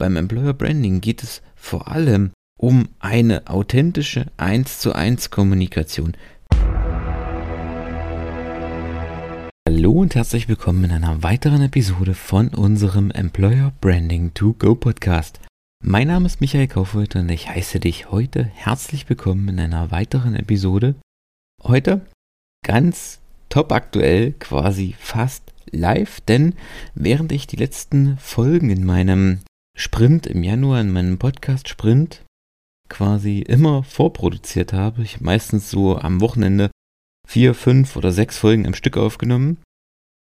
Beim Employer Branding geht es vor allem um eine authentische 1 zu 1 Kommunikation. Hallo und herzlich willkommen in einer weiteren Episode von unserem Employer Branding to Go Podcast. Mein Name ist Michael Kaufhold und ich heiße dich heute herzlich willkommen in einer weiteren Episode. Heute ganz top aktuell, quasi fast live, denn während ich die letzten Folgen in meinem Sprint im Januar, in meinem Podcast Sprint quasi immer vorproduziert habe, ich meistens so am Wochenende vier, fünf oder sechs Folgen am Stück aufgenommen,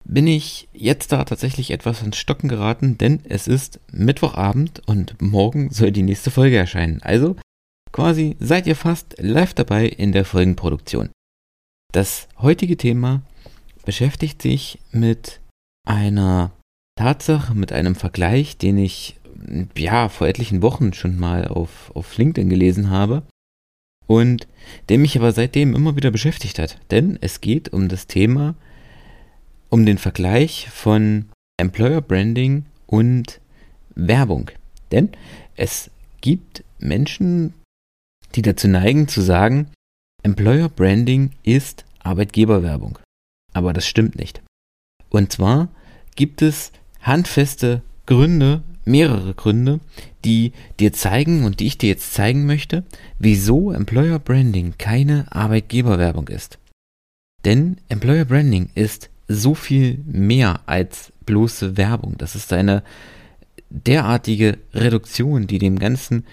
bin ich jetzt da tatsächlich etwas ins Stocken geraten, denn es ist Mittwochabend und morgen soll die nächste Folge erscheinen. Also quasi seid ihr fast live dabei in der Folgenproduktion. Das heutige Thema beschäftigt sich mit einer Tatsache, mit einem Vergleich, den ich ja vor etlichen Wochen schon mal auf, auf LinkedIn gelesen habe und der mich aber seitdem immer wieder beschäftigt hat. Denn es geht um das Thema um den Vergleich von Employer Branding und Werbung. Denn es gibt Menschen, die dazu neigen zu sagen, Employer Branding ist Arbeitgeberwerbung. Aber das stimmt nicht. Und zwar gibt es handfeste Gründe, mehrere Gründe, die dir zeigen und die ich dir jetzt zeigen möchte, wieso Employer Branding keine Arbeitgeberwerbung ist. Denn Employer Branding ist so viel mehr als bloße Werbung. Das ist eine derartige Reduktion, die dem ganzen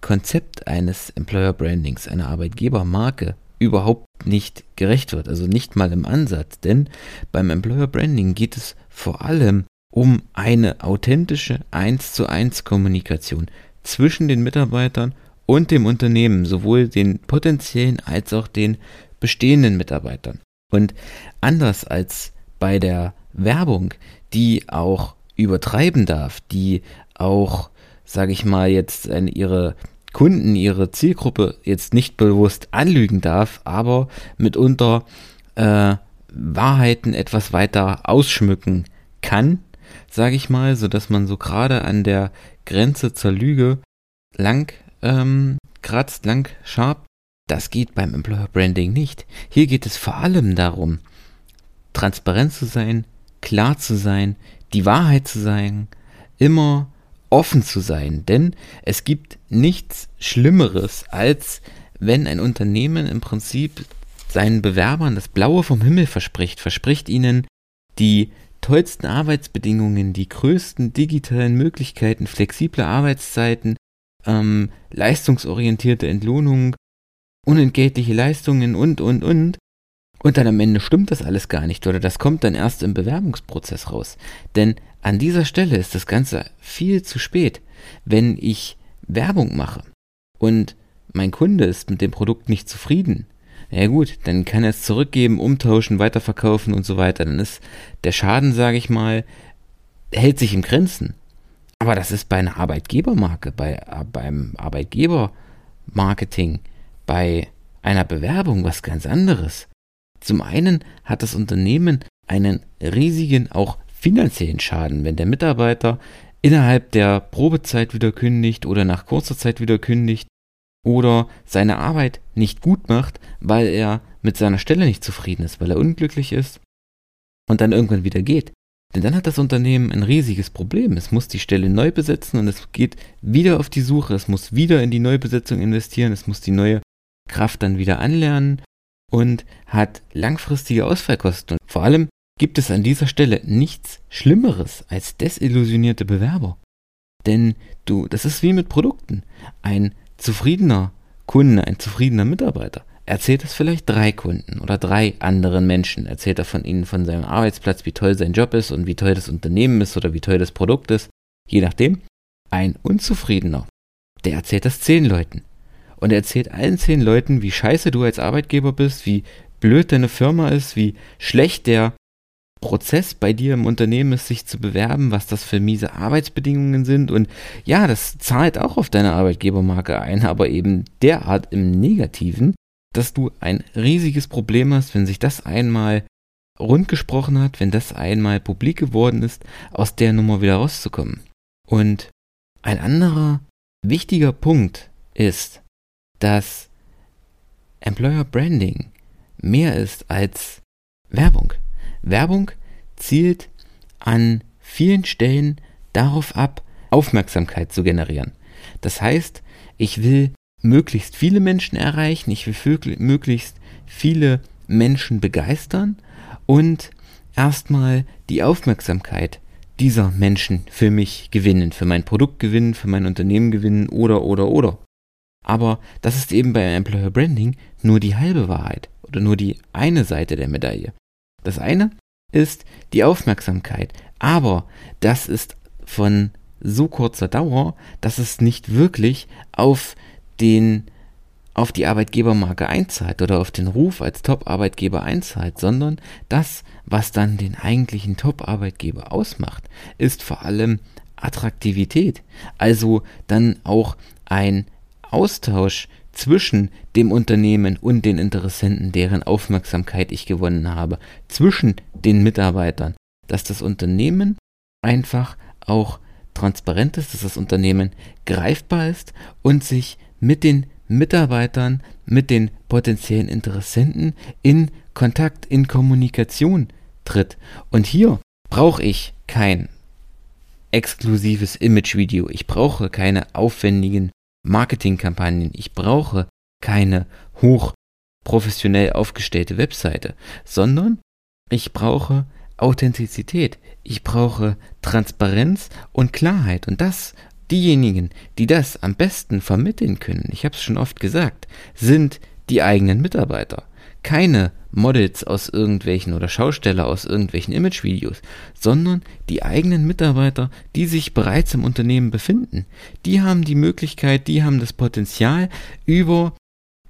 Konzept eines Employer Brandings, einer Arbeitgebermarke, überhaupt nicht gerecht wird. Also nicht mal im Ansatz. Denn beim Employer Branding geht es vor allem um eine authentische 1 zu 1 Kommunikation zwischen den Mitarbeitern und dem Unternehmen, sowohl den potenziellen als auch den bestehenden Mitarbeitern. Und anders als bei der Werbung, die auch übertreiben darf, die auch, sage ich mal, jetzt ihre Kunden, ihre Zielgruppe jetzt nicht bewusst anlügen darf, aber mitunter äh, Wahrheiten etwas weiter ausschmücken kann, sage ich mal, so dass man so gerade an der Grenze zur Lüge lang ähm, kratzt, lang schabt das geht beim Employer Branding nicht. Hier geht es vor allem darum, transparent zu sein, klar zu sein, die Wahrheit zu sein, immer offen zu sein. Denn es gibt nichts Schlimmeres, als wenn ein Unternehmen im Prinzip seinen Bewerbern das Blaue vom Himmel verspricht, verspricht ihnen die tollsten Arbeitsbedingungen, die größten digitalen Möglichkeiten, flexible Arbeitszeiten, ähm, leistungsorientierte Entlohnung, unentgeltliche Leistungen und, und, und. Und dann am Ende stimmt das alles gar nicht oder das kommt dann erst im Bewerbungsprozess raus. Denn an dieser Stelle ist das Ganze viel zu spät. Wenn ich Werbung mache und mein Kunde ist mit dem Produkt nicht zufrieden, ja gut, dann kann er es zurückgeben, umtauschen, weiterverkaufen und so weiter. Dann ist der Schaden, sage ich mal, hält sich im Grenzen. Aber das ist bei einer Arbeitgebermarke, bei, beim Arbeitgebermarketing bei einer Bewerbung was ganz anderes. Zum einen hat das Unternehmen einen riesigen, auch finanziellen Schaden, wenn der Mitarbeiter innerhalb der Probezeit wieder kündigt oder nach kurzer Zeit wieder kündigt oder seine Arbeit nicht gut macht, weil er mit seiner Stelle nicht zufrieden ist, weil er unglücklich ist und dann irgendwann wieder geht. Denn dann hat das Unternehmen ein riesiges Problem. Es muss die Stelle neu besetzen und es geht wieder auf die Suche. Es muss wieder in die Neubesetzung investieren. Es muss die neue Kraft dann wieder anlernen und hat langfristige Ausfallkosten. Und vor allem gibt es an dieser Stelle nichts Schlimmeres als desillusionierte Bewerber. Denn du, das ist wie mit Produkten. Ein zufriedener Kunde, ein zufriedener Mitarbeiter erzählt es vielleicht drei Kunden oder drei anderen Menschen. Erzählt er von ihnen von seinem Arbeitsplatz, wie toll sein Job ist und wie toll das Unternehmen ist oder wie toll das Produkt ist. Je nachdem. Ein Unzufriedener, der erzählt das zehn Leuten und er erzählt allen zehn Leuten, wie scheiße du als Arbeitgeber bist, wie blöd deine Firma ist, wie schlecht der Prozess bei dir im Unternehmen ist, sich zu bewerben, was das für miese Arbeitsbedingungen sind. Und ja, das zahlt auch auf deine Arbeitgebermarke ein, aber eben derart im Negativen, dass du ein riesiges Problem hast, wenn sich das einmal rundgesprochen hat, wenn das einmal publik geworden ist, aus der Nummer wieder rauszukommen. Und ein anderer wichtiger Punkt ist, dass Employer Branding mehr ist als Werbung. Werbung zielt an vielen Stellen darauf ab, Aufmerksamkeit zu generieren. Das heißt, ich will möglichst viele Menschen erreichen, ich will möglichst viele Menschen begeistern und erstmal die Aufmerksamkeit dieser Menschen für mich gewinnen, für mein Produkt gewinnen, für mein Unternehmen gewinnen oder oder oder. Aber das ist eben bei Employer Branding nur die halbe Wahrheit oder nur die eine Seite der Medaille. Das eine ist die Aufmerksamkeit, aber das ist von so kurzer Dauer, dass es nicht wirklich auf den auf die Arbeitgebermarke einzahlt oder auf den Ruf als Top-Arbeitgeber einzahlt, sondern das, was dann den eigentlichen Top-Arbeitgeber ausmacht, ist vor allem Attraktivität. Also dann auch ein Austausch zwischen dem Unternehmen und den Interessenten, deren Aufmerksamkeit ich gewonnen habe, zwischen den Mitarbeitern, dass das Unternehmen einfach auch transparent ist, dass das Unternehmen greifbar ist und sich mit den Mitarbeitern, mit den potenziellen Interessenten in Kontakt, in Kommunikation tritt. Und hier brauche ich kein exklusives Image-Video. Ich brauche keine aufwendigen Marketingkampagnen. Ich brauche keine hoch professionell aufgestellte Webseite, sondern ich brauche Authentizität. Ich brauche Transparenz und Klarheit. Und das Diejenigen, die das am besten vermitteln können, ich habe es schon oft gesagt, sind die eigenen Mitarbeiter. Keine Models aus irgendwelchen oder Schausteller aus irgendwelchen Imagevideos, sondern die eigenen Mitarbeiter, die sich bereits im Unternehmen befinden. Die haben die Möglichkeit, die haben das Potenzial, über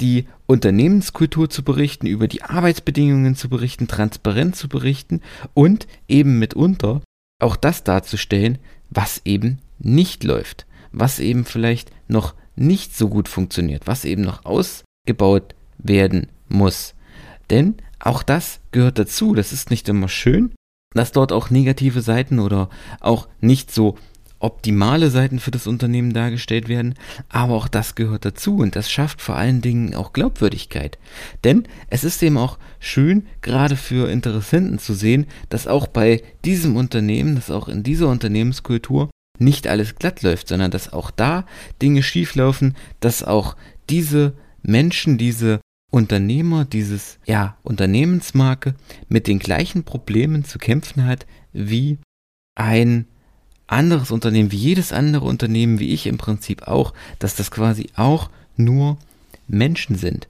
die Unternehmenskultur zu berichten, über die Arbeitsbedingungen zu berichten, transparent zu berichten und eben mitunter auch das darzustellen, was eben nicht läuft, was eben vielleicht noch nicht so gut funktioniert, was eben noch ausgebaut werden muss. Denn auch das gehört dazu. Das ist nicht immer schön, dass dort auch negative Seiten oder auch nicht so optimale Seiten für das Unternehmen dargestellt werden, aber auch das gehört dazu und das schafft vor allen Dingen auch Glaubwürdigkeit. Denn es ist eben auch schön, gerade für Interessenten zu sehen, dass auch bei diesem Unternehmen, dass auch in dieser Unternehmenskultur nicht alles glatt läuft, sondern dass auch da Dinge schieflaufen, dass auch diese Menschen, diese Unternehmer, dieses ja, Unternehmensmarke mit den gleichen Problemen zu kämpfen hat wie ein anderes Unternehmen, wie jedes andere Unternehmen, wie ich im Prinzip auch, dass das quasi auch nur Menschen sind.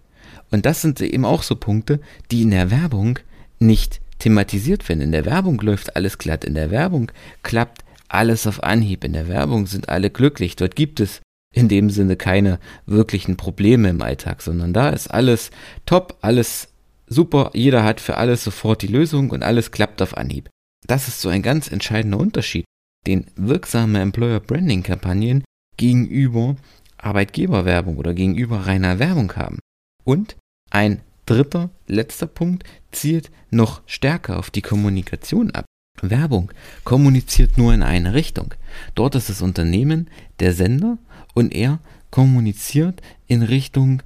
Und das sind eben auch so Punkte, die in der Werbung nicht thematisiert werden. In der Werbung läuft alles glatt. In der Werbung klappt alles auf Anhieb. In der Werbung sind alle glücklich. Dort gibt es in dem Sinne keine wirklichen Probleme im Alltag, sondern da ist alles top, alles super. Jeder hat für alles sofort die Lösung und alles klappt auf Anhieb. Das ist so ein ganz entscheidender Unterschied den wirksame Employer Branding Kampagnen gegenüber Arbeitgeberwerbung oder gegenüber reiner Werbung haben. Und ein dritter, letzter Punkt zielt noch stärker auf die Kommunikation ab. Werbung kommuniziert nur in eine Richtung. Dort ist das Unternehmen der Sender und er kommuniziert in Richtung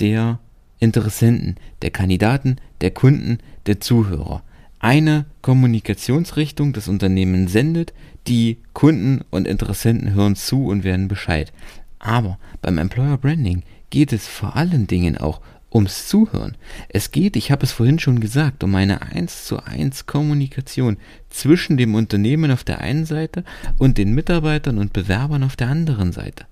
der Interessenten, der Kandidaten, der Kunden, der Zuhörer. Eine Kommunikationsrichtung das Unternehmen sendet, die Kunden und Interessenten hören zu und werden Bescheid. Aber beim Employer Branding geht es vor allen Dingen auch ums Zuhören. Es geht, ich habe es vorhin schon gesagt, um eine 1 zu 1 Kommunikation zwischen dem Unternehmen auf der einen Seite und den Mitarbeitern und Bewerbern auf der anderen Seite.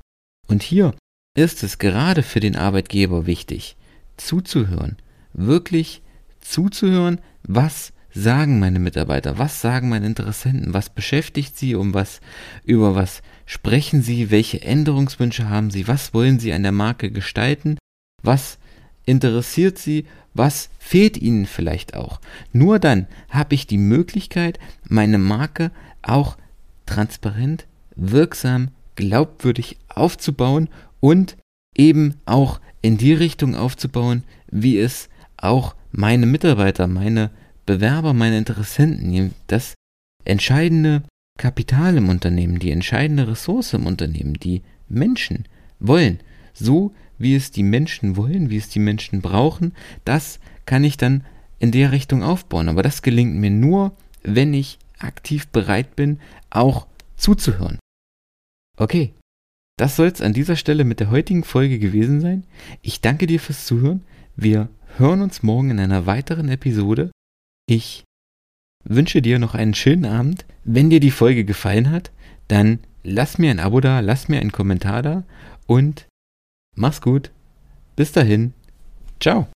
Und hier ist es gerade für den Arbeitgeber wichtig, zuzuhören, wirklich zuzuhören, was sagen meine Mitarbeiter? Was sagen meine Interessenten? Was beschäftigt sie? Um was, über was sprechen sie? Welche Änderungswünsche haben sie? Was wollen sie an der Marke gestalten? Was interessiert sie? Was fehlt ihnen vielleicht auch? Nur dann habe ich die Möglichkeit, meine Marke auch transparent, wirksam, glaubwürdig aufzubauen und eben auch in die Richtung aufzubauen, wie es auch meine Mitarbeiter, meine Bewerber, meine Interessenten das entscheidende Kapital im Unternehmen, die entscheidende Ressource im Unternehmen, die Menschen wollen, so wie es die Menschen wollen, wie es die Menschen brauchen, das kann ich dann in der Richtung aufbauen. Aber das gelingt mir nur, wenn ich aktiv bereit bin, auch zuzuhören. Okay, das soll es an dieser Stelle mit der heutigen Folge gewesen sein. Ich danke dir fürs Zuhören. Wir hören uns morgen in einer weiteren Episode. Ich wünsche dir noch einen schönen Abend. Wenn dir die Folge gefallen hat, dann lass mir ein Abo da, lass mir einen Kommentar da und mach's gut. Bis dahin. Ciao.